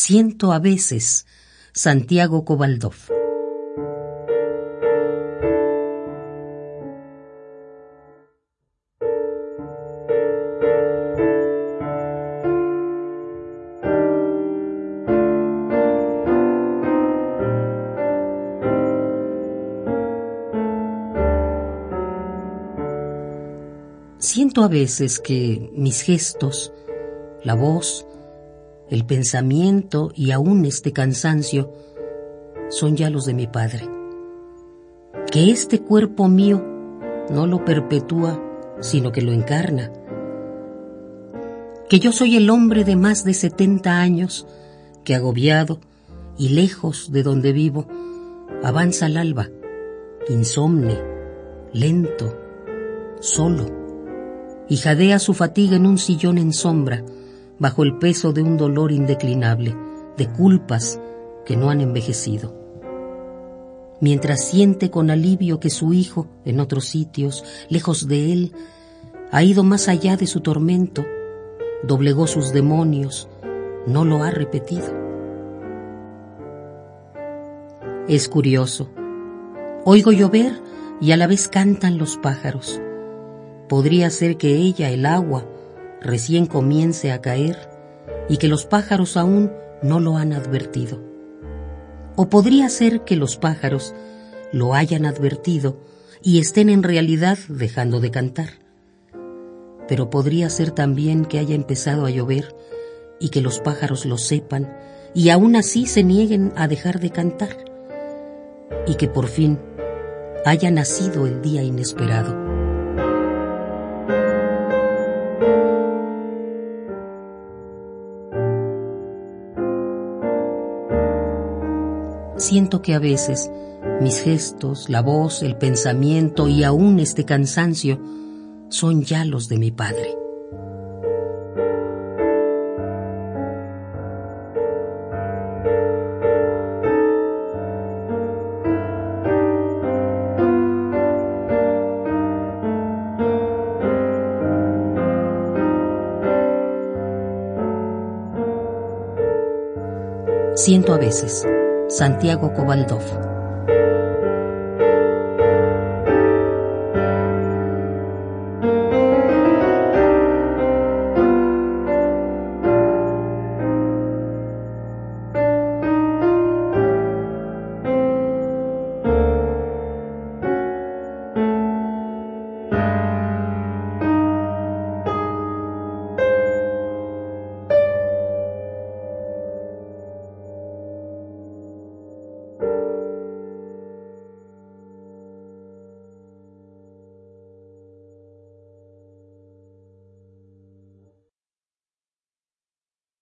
Siento a veces Santiago Cobaldov. Siento a veces que mis gestos, la voz, el pensamiento y aún este cansancio son ya los de mi Padre. Que este cuerpo mío no lo perpetúa, sino que lo encarna. Que yo soy el hombre de más de setenta años que agobiado y lejos de donde vivo, avanza al alba, insomne, lento, solo y jadea su fatiga en un sillón en sombra, bajo el peso de un dolor indeclinable, de culpas que no han envejecido. Mientras siente con alivio que su hijo, en otros sitios, lejos de él, ha ido más allá de su tormento, doblegó sus demonios, no lo ha repetido. Es curioso. Oigo llover y a la vez cantan los pájaros. Podría ser que ella, el agua, recién comience a caer y que los pájaros aún no lo han advertido. O podría ser que los pájaros lo hayan advertido y estén en realidad dejando de cantar. Pero podría ser también que haya empezado a llover y que los pájaros lo sepan y aún así se nieguen a dejar de cantar. Y que por fin haya nacido el día inesperado. Siento que a veces mis gestos, la voz, el pensamiento y aún este cansancio son ya los de mi padre. Siento a veces Santiago Cobaldov.